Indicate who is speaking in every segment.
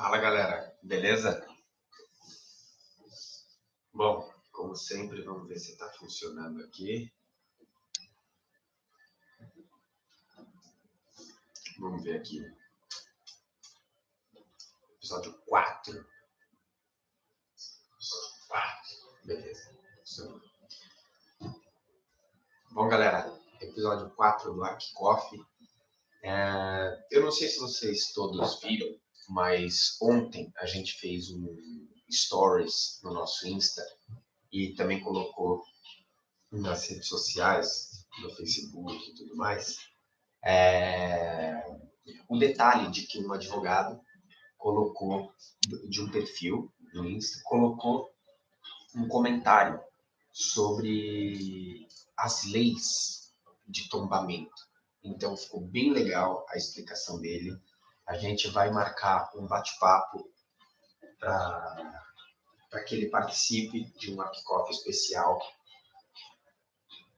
Speaker 1: Fala galera, beleza? Bom, como sempre, vamos ver se está funcionando aqui. Vamos ver aqui. Episódio 4. Episódio 4. Beleza. Bom, galera, episódio 4 do Arc Coffee. É, eu não sei se vocês todos viram, mas ontem a gente fez um stories no nosso Insta e também colocou nas redes sociais, no Facebook e tudo mais, é, o detalhe de que um advogado colocou, de um perfil no Insta, colocou um comentário sobre as leis de tombamento. Então ficou bem legal a explicação dele. A gente vai marcar um bate-papo para que ele participe de um Arquicoff especial,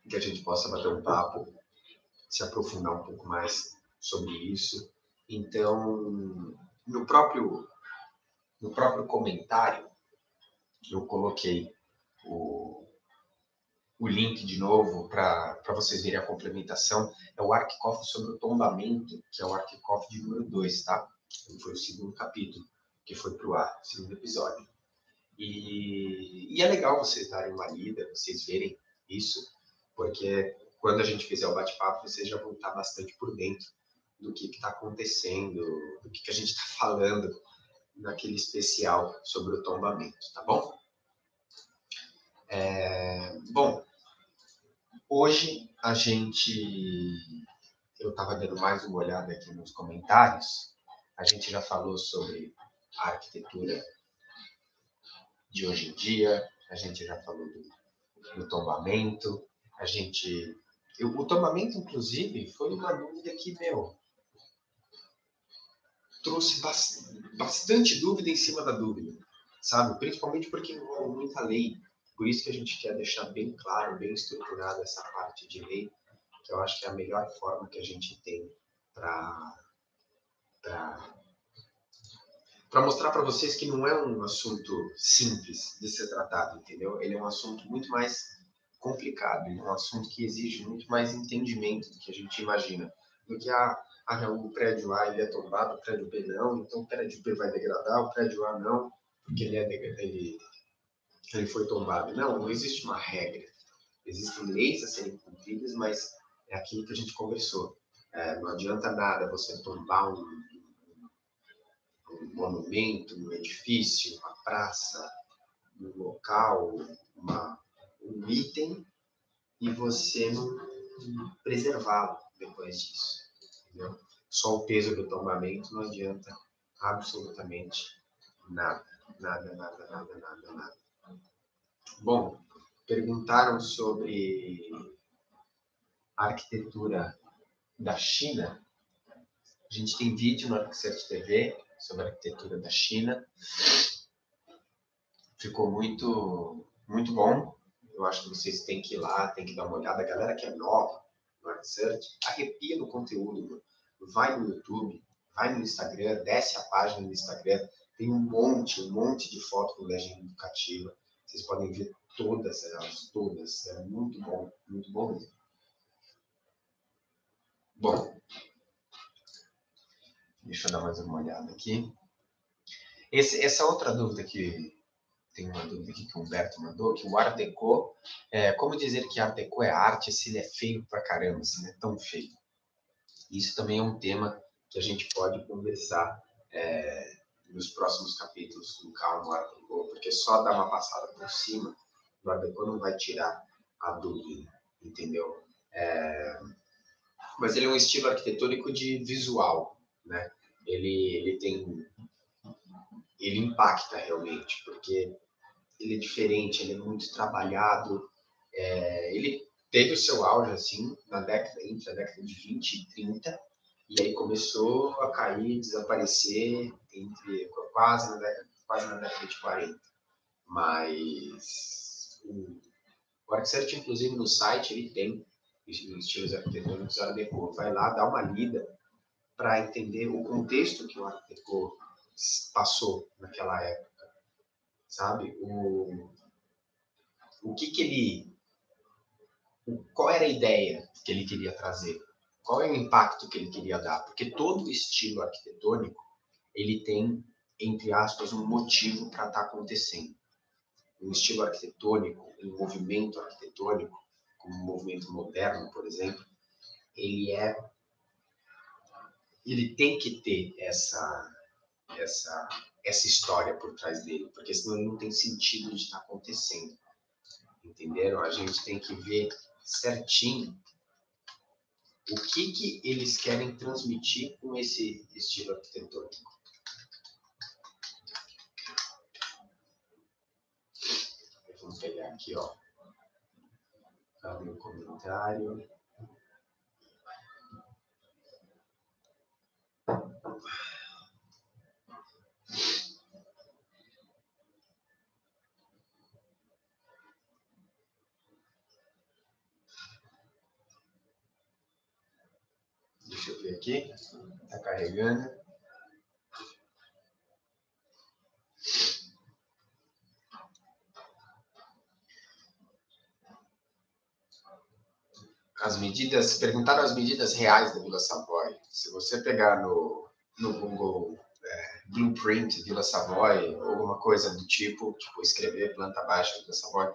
Speaker 1: que a gente possa bater um papo, se aprofundar um pouco mais sobre isso. Então, no próprio, no próprio comentário, eu coloquei o, o link de novo para vocês verem a complementação. É o Arquicoff sobre o tombamento, que é o Arquicoff de número 2, tá? Foi o segundo capítulo que foi para o ar, segundo episódio. E, e, é legal vocês darem uma lida, vocês verem isso, porque quando a gente fizer o bate-papo, vocês já vão estar bastante por dentro do que está acontecendo, do que, que a gente está falando naquele especial sobre o tombamento, tá bom? É, bom, hoje a gente. Eu estava dando mais uma olhada aqui nos comentários. A gente já falou sobre a arquitetura de hoje em dia, a gente já falou do, do tombamento, a gente. Eu, o tombamento, inclusive, foi uma dúvida que, meu, trouxe bastante dúvida em cima da dúvida, sabe? Principalmente porque envolve muita lei. Por isso que a gente quer deixar bem claro, bem estruturada essa parte de lei, que eu acho que é a melhor forma que a gente tem para para mostrar para vocês que não é um assunto simples de ser tratado, entendeu? Ele é um assunto muito mais complicado, é um assunto que exige muito mais entendimento do que a gente imagina, do que a ah, o prédio A ele é tombado, o prédio B não, então o prédio B vai degradar, o prédio A não, porque ele, é ele, ele foi tombado. Não, não existe uma regra. Existem leis a serem cumpridas, mas é aquilo que a gente conversou. É, não adianta nada você tombar um, um monumento, um edifício, uma praça, um local, uma, um item, e você não preservá-lo depois disso. Entendeu? Só o peso do tombamento não adianta absolutamente nada. Nada, nada, nada, nada, nada. Bom, perguntaram sobre a arquitetura da China. A gente tem vídeo no Arquicert TV sobre a arquitetura da China. Ficou muito, muito bom. Eu acho que vocês têm que ir lá, tem que dar uma olhada. A galera que é nova no Arquicert, arrepia no conteúdo. Vai no YouTube, vai no Instagram, desce a página no Instagram. Tem um monte, um monte de foto com legenda educativa. Vocês podem ver todas elas, todas. É muito bom, muito bom mesmo. Bom, Deixa eu dar mais uma olhada aqui. Esse, essa outra dúvida que tem uma dúvida aqui que o Humberto mandou, que o Art Deco, é, como dizer que Art Deco é arte se ele é feio pra caramba, se ele é tão feio? Isso também é um tema que a gente pode conversar é, nos próximos capítulos com calma no Art Deco, porque só dar uma passada por cima do Art Deco não vai tirar a dúvida, entendeu? É, mas ele é um estilo arquitetônico de visual, né? Ele, ele tem, ele impacta realmente, porque ele é diferente, ele é muito trabalhado, é, ele teve o seu auge assim na década entre a década de 20 e 30 e aí começou a cair, desaparecer entre quase na década, quase na década de 40. Mas o, o inclusive no site, ele tem estilos arquitetônicos Art Deco. Vai lá, dá uma lida para entender o contexto que o Art Deco passou naquela época, sabe? O, o que que ele, o, qual era a ideia que ele queria trazer? Qual é o impacto que ele queria dar? Porque todo estilo arquitetônico ele tem, entre aspas, um motivo para estar tá acontecendo. Um estilo arquitetônico, um movimento arquitetônico, como o movimento moderno, por exemplo, ele é ele tem que ter essa essa essa história por trás dele, porque senão não tem sentido de estar acontecendo. Entenderam? A gente tem que ver certinho o que que eles querem transmitir com esse estilo arquitetônico. Vamos pegar aqui, ó. Abre o comentário. Deixa eu ver aqui. Está carregando. as medidas, perguntaram as medidas reais da Vila Savoy. Se você pegar no, no Google é, Blueprint Vila Savoy, ou alguma coisa do tipo, tipo escrever planta baixa Vila Savoy,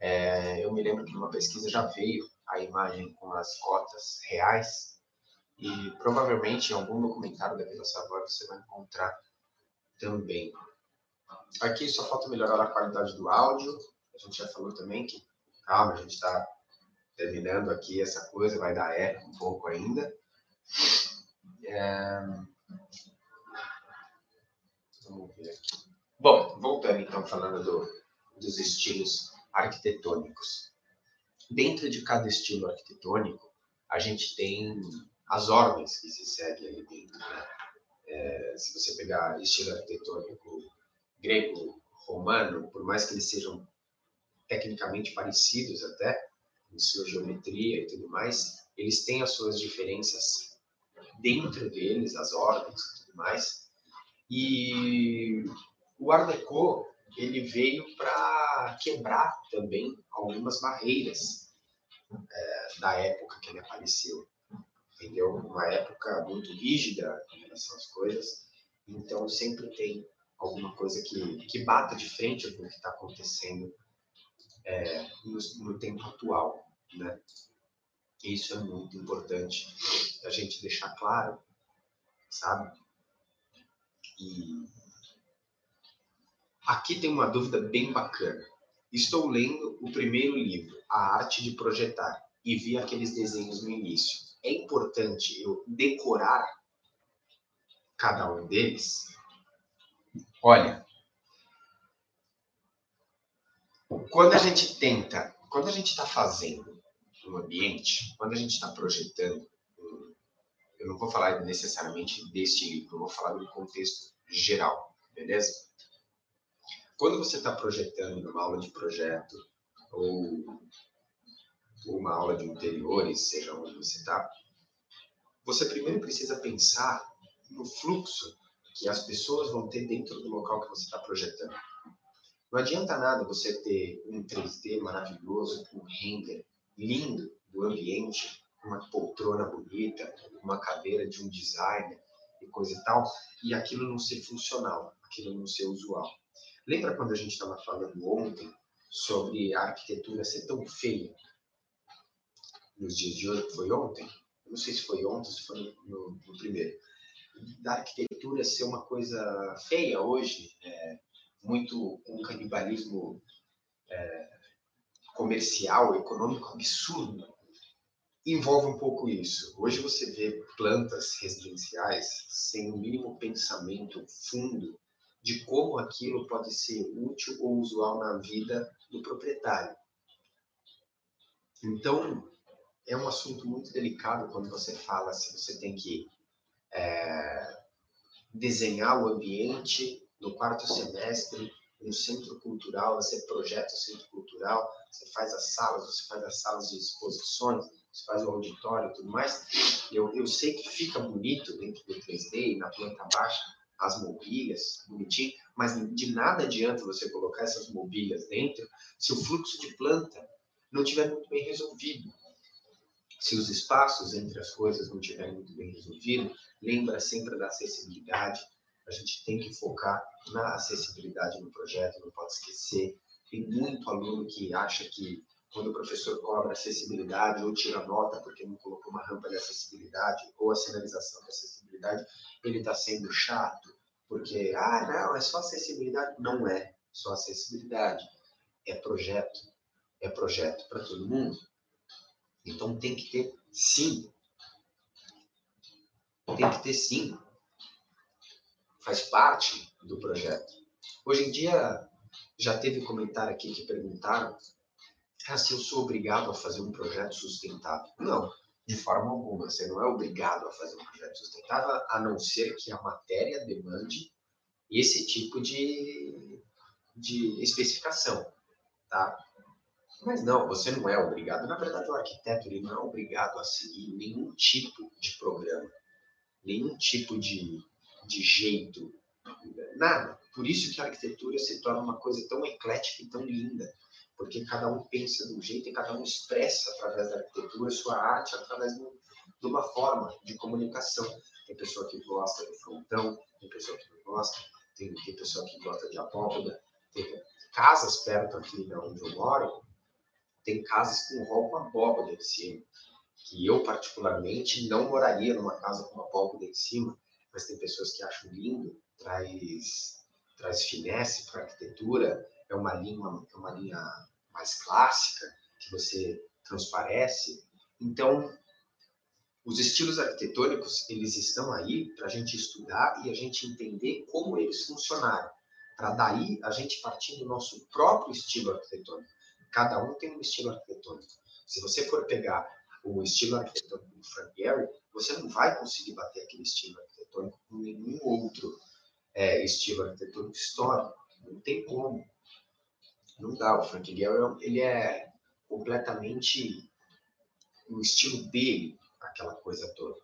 Speaker 1: é, eu me lembro que numa pesquisa já veio a imagem com as cotas reais, e provavelmente em algum documentário da Vila Savoy você vai encontrar também. Aqui só falta melhorar a qualidade do áudio, a gente já falou também que, calma, a gente está terminando aqui essa coisa, vai dar eco um pouco ainda. É... Vamos ver aqui. Bom, voltando então, falando do, dos estilos arquitetônicos. Dentro de cada estilo arquitetônico, a gente tem as ordens que se seguem ali dentro. Né? É, se você pegar estilo arquitetônico grego, romano, por mais que eles sejam tecnicamente parecidos até, em sua geometria e tudo mais, eles têm as suas diferenças dentro deles, as ordens e tudo mais. E o Art Deco, ele veio para quebrar também algumas barreiras é, da época que ele apareceu. Entendeu? Uma época muito rígida em relação às coisas. Então, sempre tem alguma coisa que, que bata de frente com o que está acontecendo é, no, no tempo atual. Né? Isso é muito importante a gente deixar claro, sabe? E aqui tem uma dúvida bem bacana. Estou lendo o primeiro livro, A Arte de Projetar, e vi aqueles desenhos no início. É importante eu decorar cada um deles? Olha, quando a gente tenta, quando a gente está fazendo um ambiente, quando a gente está projetando, eu não vou falar necessariamente deste livro, eu vou falar do contexto geral, beleza? Quando você está projetando numa aula de projeto ou uma aula de interiores, seja onde você está, você primeiro precisa pensar no fluxo que as pessoas vão ter dentro do local que você está projetando. Não adianta nada você ter um 3D maravilhoso, um render lindo do ambiente, uma poltrona bonita, uma cadeira de um designer e coisa e tal, e aquilo não ser funcional, aquilo não ser usual. Lembra quando a gente estava falando ontem sobre a arquitetura ser tão feia nos dias de hoje? Foi ontem? Não sei se foi ontem, se foi no, no primeiro. Da arquitetura ser uma coisa feia hoje, é, muito um canibalismo é, comercial, econômico absurdo, envolve um pouco isso. Hoje você vê plantas residenciais sem o mínimo pensamento fundo de como aquilo pode ser útil ou usual na vida do proprietário. Então, é um assunto muito delicado quando você fala se você tem que é, desenhar o ambiente no quarto semestre um centro cultural, você projeta o centro cultural, você faz as salas, você faz as salas de exposições, você faz o auditório e tudo mais. Eu, eu sei que fica bonito dentro do 3D e na planta baixa, as mobílias, bonitinho, mas de nada adianta você colocar essas mobílias dentro se o fluxo de planta não estiver muito bem resolvido. Se os espaços entre as coisas não estiverem muito bem resolvidos, lembra sempre da acessibilidade. A gente tem que focar na acessibilidade no projeto, não pode esquecer. Tem muito aluno que acha que quando o professor cobra acessibilidade ou tira nota porque não colocou uma rampa de acessibilidade ou a sinalização de acessibilidade, ele está sendo chato, porque, ah, não, é só acessibilidade. Não é só acessibilidade, é projeto. É projeto para todo mundo. Então tem que ter sim. Tem que ter sim. Faz parte do projeto. Hoje em dia, já teve comentário aqui que perguntaram ah, se eu sou obrigado a fazer um projeto sustentável. Não, de forma alguma. Você não é obrigado a fazer um projeto sustentável, a não ser que a matéria demande esse tipo de, de especificação, tá? Mas não, você não é obrigado. Na verdade, o arquiteto ele não é obrigado a seguir nenhum tipo de programa, nenhum tipo de, de jeito, nada. Por isso que a arquitetura se torna uma coisa tão eclética e tão linda porque cada um pensa de um jeito e cada um expressa através da arquitetura sua arte através de, uma forma de comunicação. Tem pessoa que gosta de frontão, tem pessoa que não gosta, tem, tem pessoa que gosta de abóbada, tem casas perto aqui de onde eu moro, tem casas com rol com abóbada em cima, que eu particularmente não moraria numa casa com uma abóbada em cima, mas tem pessoas que acham lindo, traz, traz finesse para a arquitetura, é uma linha, é uma linha mais clássica, que você transparece. Então, os estilos arquitetônicos, eles estão aí para a gente estudar e a gente entender como eles funcionaram. Para daí a gente partir do nosso próprio estilo arquitetônico. Cada um tem um estilo arquitetônico. Se você for pegar o estilo arquitetônico do Frank Gehry, você não vai conseguir bater aquele estilo arquitetônico com nenhum outro é, estilo arquitetônico histórico. Não tem como. Não dá. O Frank Gehry, ele é completamente o estilo dele, aquela coisa toda.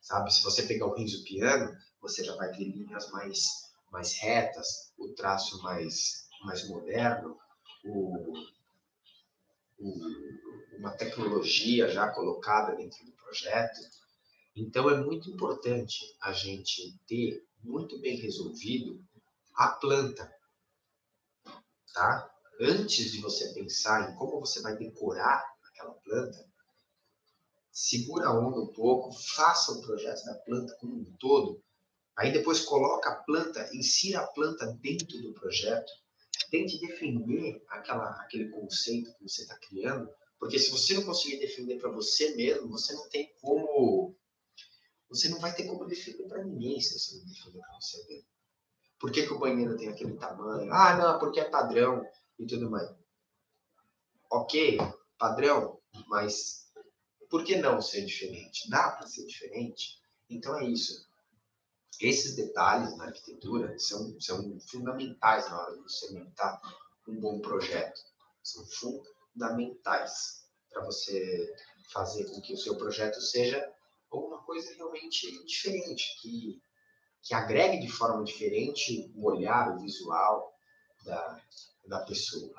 Speaker 1: Sabe? Se você pegar o Renzo Piano, você já vai ter linhas mais, mais retas, o traço mais, mais moderno, o, o, uma tecnologia já colocada dentro do projeto. Então, é muito importante a gente ter muito bem resolvido a planta, tá? antes de você pensar em como você vai decorar aquela planta, segura a onda um pouco, faça o projeto da planta como um todo, aí depois coloca a planta, insira a planta dentro do projeto, tente defender aquela, aquele conceito que você está criando, porque se você não conseguir defender para você mesmo, você não tem como, você não vai ter como defender para ninguém se você não defender para você mesmo. Por que, que o banheiro tem aquele tamanho? Ah, não, porque é padrão e tudo mais. Ok, padrão, mas por que não ser diferente? Dá para ser diferente? Então é isso. Esses detalhes na arquitetura são, são fundamentais na hora de você montar um bom projeto. São fundamentais para você fazer com que o seu projeto seja alguma coisa realmente diferente, que, que agregue de forma diferente o olhar, o visual da, da pessoa.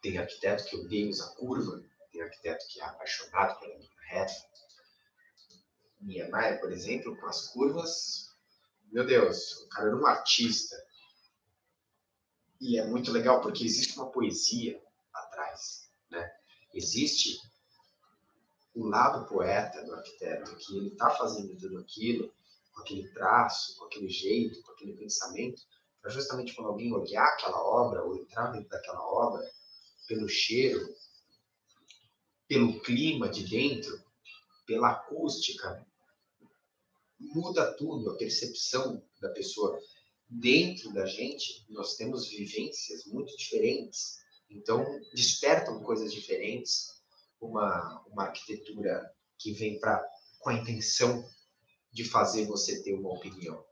Speaker 1: Tem arquiteto que odeia usar curva, tem arquiteto que é apaixonado pela linha reta. Niemeyer, por exemplo, com as curvas, meu Deus, o cara era um artista. E é muito legal porque existe uma poesia atrás, né? Existe o lado poeta do arquiteto, que ele está fazendo tudo aquilo com aquele traço, com aquele jeito, com aquele pensamento, para justamente quando alguém olhar aquela obra ou entrar dentro daquela obra, pelo cheiro, pelo clima de dentro, pela acústica, muda tudo, a percepção da pessoa. Dentro da gente, nós temos vivências muito diferentes, então despertam coisas diferentes. Uma, uma arquitetura que vem para com a intenção de fazer você ter uma opinião.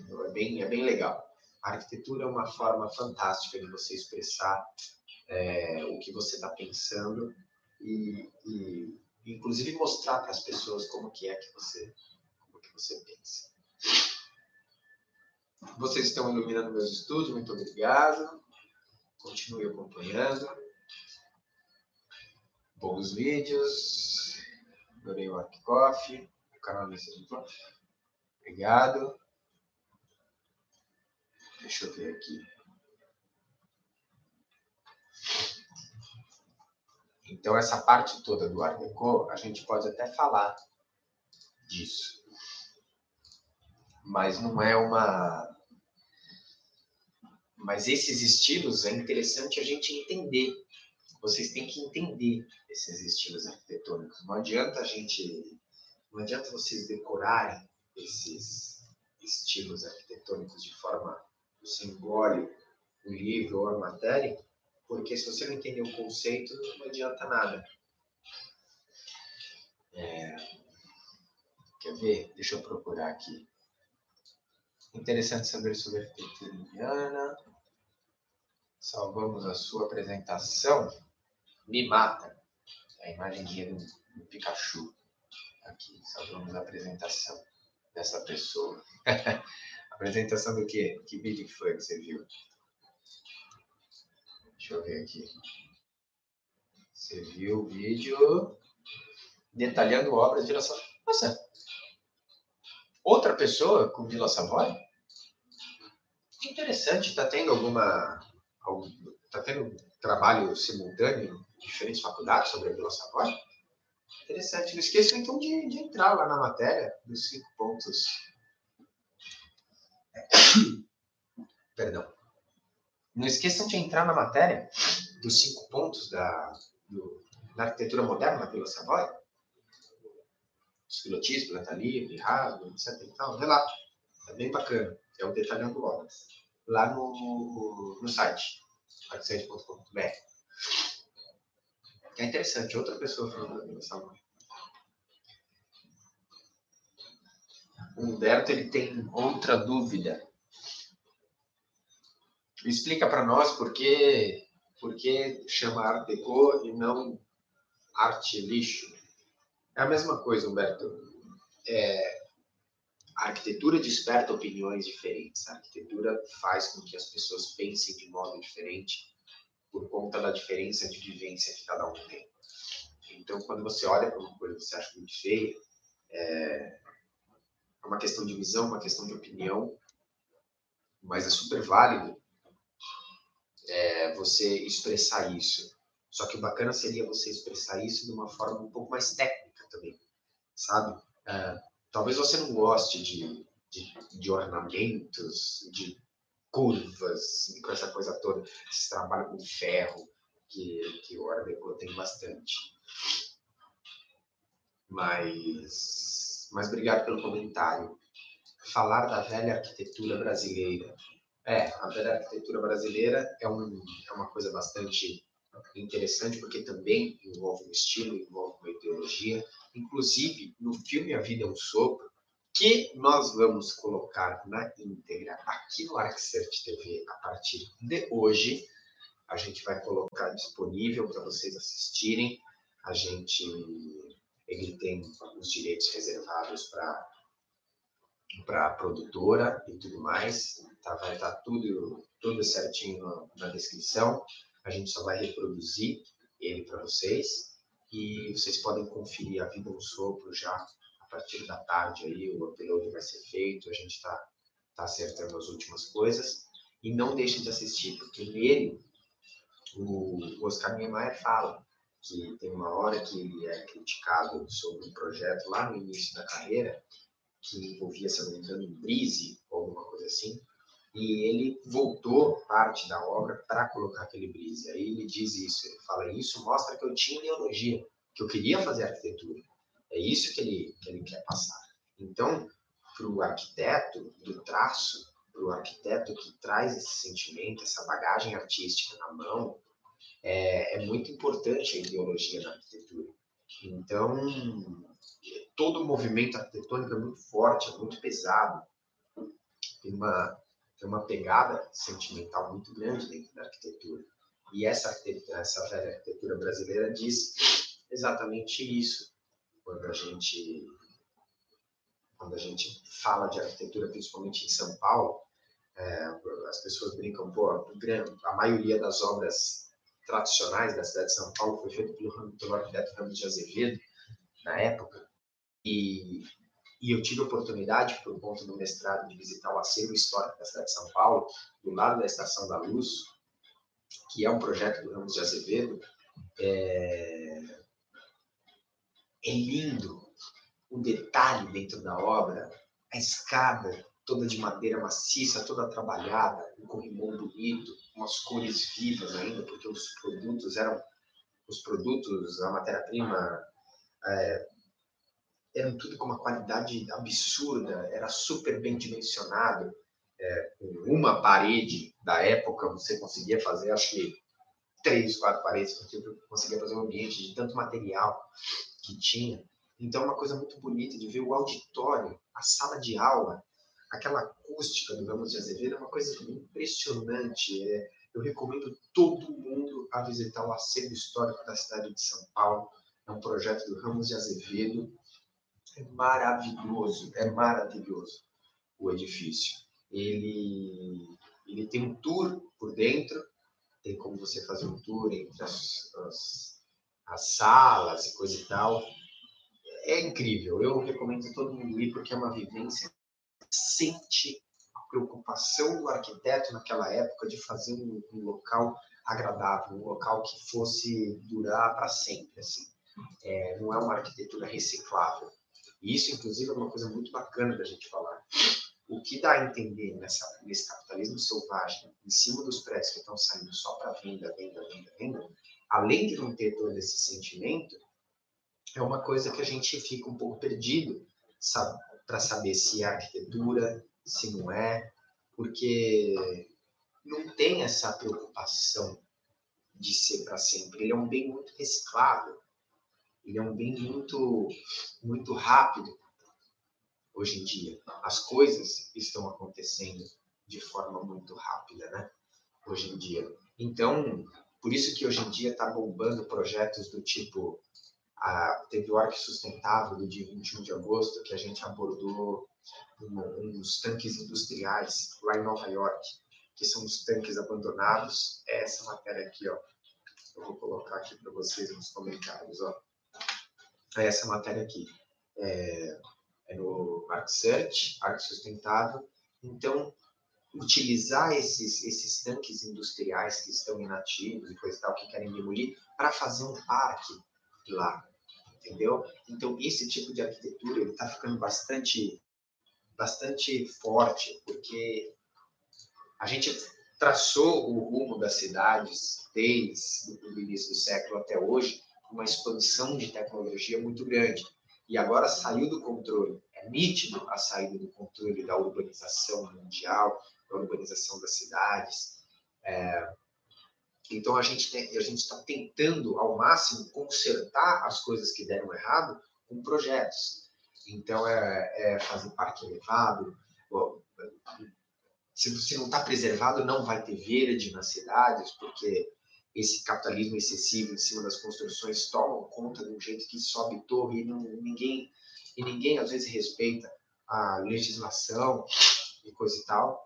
Speaker 1: Então, é bem, é bem legal. A arquitetura é uma forma fantástica de você expressar é, o que você está pensando e, e, inclusive, mostrar para as pessoas como que é que você, como que você pensa. Vocês estão iluminando meus estudos, muito obrigado. Continue acompanhando. Bons vídeos. Adorei o Arquicoff, o canal do Obrigado. Deixa eu ver aqui. Então, essa parte toda do Art Deco, a gente pode até falar disso. Mas não é uma. Mas esses estilos é interessante a gente entender. Vocês têm que entender esses estilos arquitetônicos. Não adianta a gente. Não adianta vocês decorarem esses estilos arquitetônicos de forma engole o livro ou a matéria, porque se você não entender o conceito, não adianta nada. É... Quer ver? Deixa eu procurar aqui. Interessante saber sobre a arquitetura indiana. Salvamos a sua apresentação. Me mata. A imagenzinha do, do Pikachu. Aqui, salvamos a apresentação dessa pessoa. apresentação do quê? Que vídeo foi que você viu? Deixa eu ver aqui. Você viu o vídeo detalhando obras de Vila Savoy. Nossa, outra pessoa com Vila Savoy? Interessante. Está tendo alguma... Está tendo trabalho simultâneo em diferentes faculdades sobre a Vila Savoy? Interessante. Não esqueçam então de, de entrar lá na matéria dos cinco pontos. Perdão. Não esqueçam de entrar na matéria dos cinco pontos da, do, da arquitetura moderna na Vila Savoy. Os pilotismo, planta livre, rasgo, etc. Então, vê lá. É bem bacana. É o Detalhando Obras. Lá no, no site, arquicente.com.br. É interessante. Outra pessoa falando Vila Savoy. O Humberto ele tem outra dúvida Explica para nós por que, por que chama Art Deco e não arte lixo. É a mesma coisa, Humberto. É, a arquitetura desperta opiniões diferentes. A arquitetura faz com que as pessoas pensem de modo diferente por conta da diferença de vivência que cada um tem. Então, quando você olha para uma coisa que você acha muito feia, é uma questão de visão, uma questão de opinião, mas é super válido é, você expressar isso. Só que o bacana seria você expressar isso de uma forma um pouco mais técnica também, sabe? É, talvez você não goste de, de, de, ornamentos, de curvas, com essa coisa toda, esse trabalho com ferro, que, que o Art tem bastante. Mas, mas obrigado pelo comentário. Falar da velha arquitetura brasileira é, a velha arquitetura brasileira é, um, é uma coisa bastante interessante, porque também envolve um estilo, envolve uma ideologia. Inclusive, no filme A Vida é um Sopro, que nós vamos colocar na íntegra aqui no ArcCert TV a partir de hoje. A gente vai colocar disponível para vocês assistirem. A gente ele tem os direitos reservados para para a produtora e tudo mais. Tá? Vai estar tá tudo, tudo certinho na descrição. A gente só vai reproduzir ele para vocês. E vocês podem conferir a vida um sopro já a partir da tarde aí. O upload vai ser feito. A gente está tá acertando as últimas coisas. E não deixem de assistir, porque nele o Oscar Niemeyer fala que tem uma hora que ele é criticado sobre um projeto lá no início da carreira que envolvia, se não me engano, um brise ou alguma coisa assim, e ele voltou parte da obra para colocar aquele brise. Aí ele diz isso, ele fala isso mostra que eu tinha ideologia, que eu queria fazer arquitetura. É isso que ele, que ele quer passar. Então, para o arquiteto do traço, para o arquiteto que traz esse sentimento, essa bagagem artística na mão, é, é muito importante a ideologia na arquitetura. Então, todo o movimento arquitetônico é muito forte, é muito pesado. Tem uma, tem uma pegada sentimental muito grande dentro da arquitetura. E essa, essa velha arquitetura brasileira diz exatamente isso. Quando a gente quando a gente fala de arquitetura, principalmente em São Paulo, É, as pessoas brincam, pô, a maioria das obras tradicionais da cidade de São Paulo foi feita pelo, pelo arquiteto Ramos de Azevedo, na época, e, e eu tive a oportunidade, por conta do mestrado, de visitar o acervo histórico da cidade de São Paulo, do lado da Estação da Luz, que é um projeto do Ramos de Azevedo. É, é lindo o detalhe dentro da obra, a escada toda de madeira maciça, toda trabalhada, um corrimão bonito, umas cores vivas ainda, porque os produtos eram os produtos, a matéria-prima é, eram tudo com uma qualidade absurda, era super bem dimensionado. É, com uma parede da época você conseguia fazer, acho que três, quatro paredes, porque conseguia fazer um ambiente de tanto material que tinha. Então, é uma coisa muito bonita de ver o auditório, a sala de aula, aquela acústica do Ramos de Azevedo é uma coisa impressionante. É, eu recomendo todo mundo a visitar o acervo histórico da cidade de São Paulo. É um projeto do Ramos de Azevedo. É maravilhoso, é maravilhoso o edifício. Ele, ele tem um tour por dentro, tem como você fazer um tour entre as, as, as salas e coisa e tal. É incrível, eu recomendo todo mundo ir porque é uma vivência sente a preocupação do arquiteto naquela época de fazer um, um local agradável, um local que fosse durar para sempre. Assim. É, não é uma arquitetura reciclável. E isso, inclusive, é uma coisa muito bacana da gente falar. O que dá a entender nessa, nesse capitalismo selvagem, em cima dos prédios que estão saindo só para venda, venda, venda, venda, além de não ter todo esse sentimento, é uma coisa que a gente fica um pouco perdido, sabe? para saber se é arquitetura, se não é, porque não tem essa preocupação de ser para sempre. Ele é um bem muito reciclável, ele é um bem muito, muito rápido hoje em dia. As coisas estão acontecendo de forma muito rápida, né? Hoje em dia. Então, por isso que hoje em dia está bombando projetos do tipo a, teve o Arque Sustentável do dia 21 de agosto, que a gente abordou um, uns tanques industriais lá em Nova York, que são os tanques abandonados. É essa matéria aqui, ó. Eu vou colocar aqui para vocês nos comentários, ó. É essa matéria aqui. É, é no Arc Search, Arque Sustentável. Então, utilizar esses, esses tanques industriais que estão inativos e coisa e tal, que querem demolir, para fazer um parque lá entendeu? Então esse tipo de arquitetura está ficando bastante bastante forte porque a gente traçou o rumo das cidades desde o início do século até hoje uma expansão de tecnologia muito grande e agora saiu do controle é nítido a saída do controle da urbanização mundial da urbanização das cidades é, então a gente a gente está tentando ao máximo consertar as coisas que deram errado com projetos. Então é, é fazer parque elevado. Se, se não está preservado, não vai ter verde nas cidades, porque esse capitalismo excessivo em cima das construções toma conta de um jeito que sobe torre e não, ninguém e ninguém às vezes respeita a legislação e coisa e tal.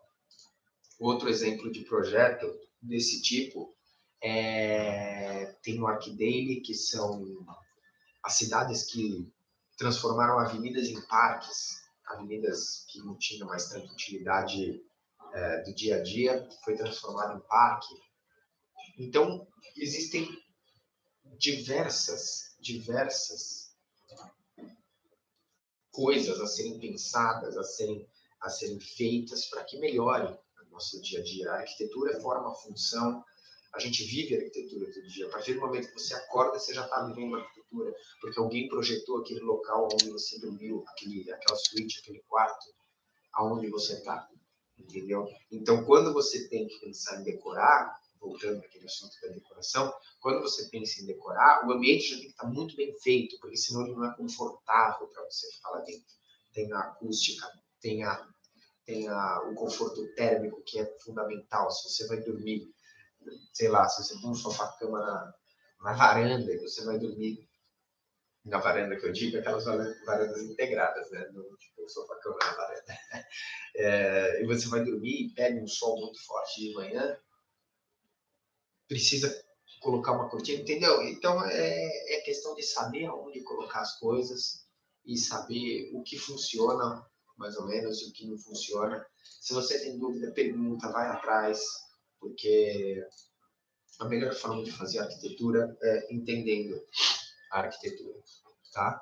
Speaker 1: Outro exemplo de projeto desse tipo é, tem o Arcdale, que são as cidades que transformaram avenidas em parques, avenidas que não tinham mais tanta utilidade é, do dia a dia, foi transformado em parque. Então, existem diversas, diversas coisas a serem pensadas, a serem, a serem feitas para que melhore o nosso dia a dia. A arquitetura forma função, a gente vive a arquitetura todo dia. A partir do momento que você acorda, você já está vivendo a arquitetura, porque alguém projetou aquele local onde você dormiu, aquele, aquela suíte, aquele quarto, aonde você está, entendeu? Então, quando você tem que pensar em decorar, voltando àquele assunto da decoração, quando você pensa em decorar, o ambiente já tem que estar muito bem feito, porque senão ele não é confortável para você ficar lá dentro. Tem a acústica, tem a tem a, o conforto térmico que é fundamental. Se você vai dormir sei lá, se você põe um sofá-cama na, na varanda e você vai dormir na varanda que eu digo, aquelas varandas integradas, né? No, tipo, sofá-cama na varanda. É, e você vai dormir e pega um sol muito forte de manhã, precisa colocar uma cortina, entendeu? Então é, é questão de saber aonde colocar as coisas e saber o que funciona, mais ou menos, e o que não funciona. Se você tem dúvida, pergunta, vai atrás, porque a melhor forma de fazer arquitetura é entendendo a arquitetura, tá?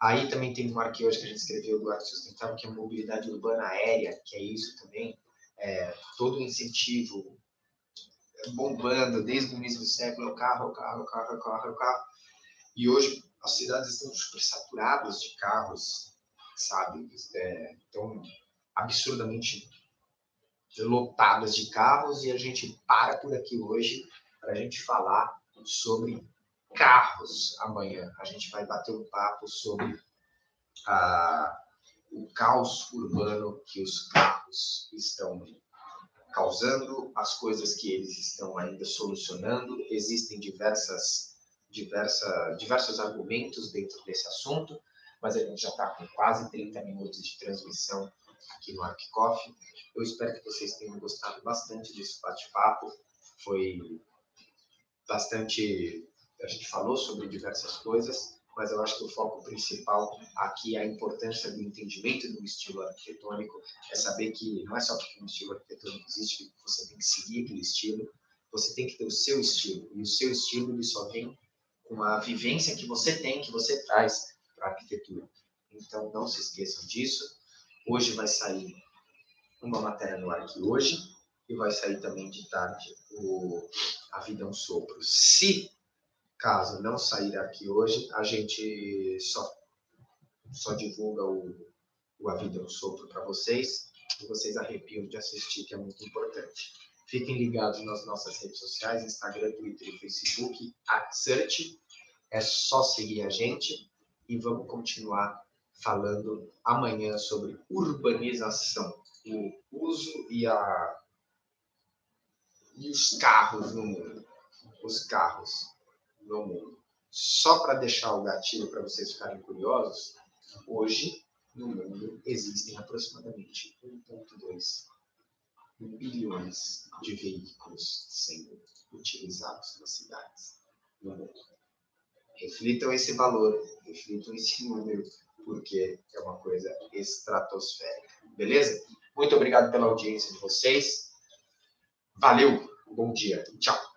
Speaker 1: Aí também tem um arquivo que a gente escreveu do Arco Sustentável, que é mobilidade urbana aérea, que é isso também, é, todo incentivo bombando desde o início do século, o carro, o carro, o carro, o carro, o carro. E hoje as cidades estão super saturadas de carros, sabe? É, estão absurdamente lotadas de carros e a gente para por aqui hoje para a gente falar sobre carros amanhã. A gente vai bater um papo sobre ah, o caos urbano que os carros estão causando, as coisas que eles estão ainda solucionando. Existem diversas, diversa, diversos argumentos dentro desse assunto, mas a gente já está com quase 30 minutos de transmissão aqui no ArcCoffee. Eu espero que vocês tenham gostado bastante desse bate-papo. Foi bastante. A gente falou sobre diversas coisas, mas eu acho que o foco principal aqui é a importância do entendimento do estilo arquitetônico, é saber que não é só porque um estilo arquitetônico existe que você tem que seguir aquele estilo, você tem que ter o seu estilo, e o seu estilo ele só vem com a vivência que você tem, que você traz para a arquitetura. Então, não se esqueçam disso. Hoje vai sair uma matéria no ar aqui hoje, e vai sair também de tarde o A Vida é um Sopro. Se caso não sair aqui hoje, a gente só, só divulga o, o A Vida é Sopro para vocês e vocês arrepiam de assistir, que é muito importante. Fiquem ligados nas nossas redes sociais, Instagram, Twitter e Facebook, Search. É só seguir a gente e vamos continuar falando amanhã sobre urbanização, o uso e a e os carros no mundo. Os carros no mundo. Só para deixar o gatilho para vocês ficarem curiosos, hoje no mundo existem aproximadamente 1,2 bilhões de veículos sendo utilizados nas cidades no mundo. Reflitam esse valor, reflitam esse número, porque é uma coisa estratosférica. Beleza? Muito obrigado pela audiência de vocês. Valeu, bom dia, tchau.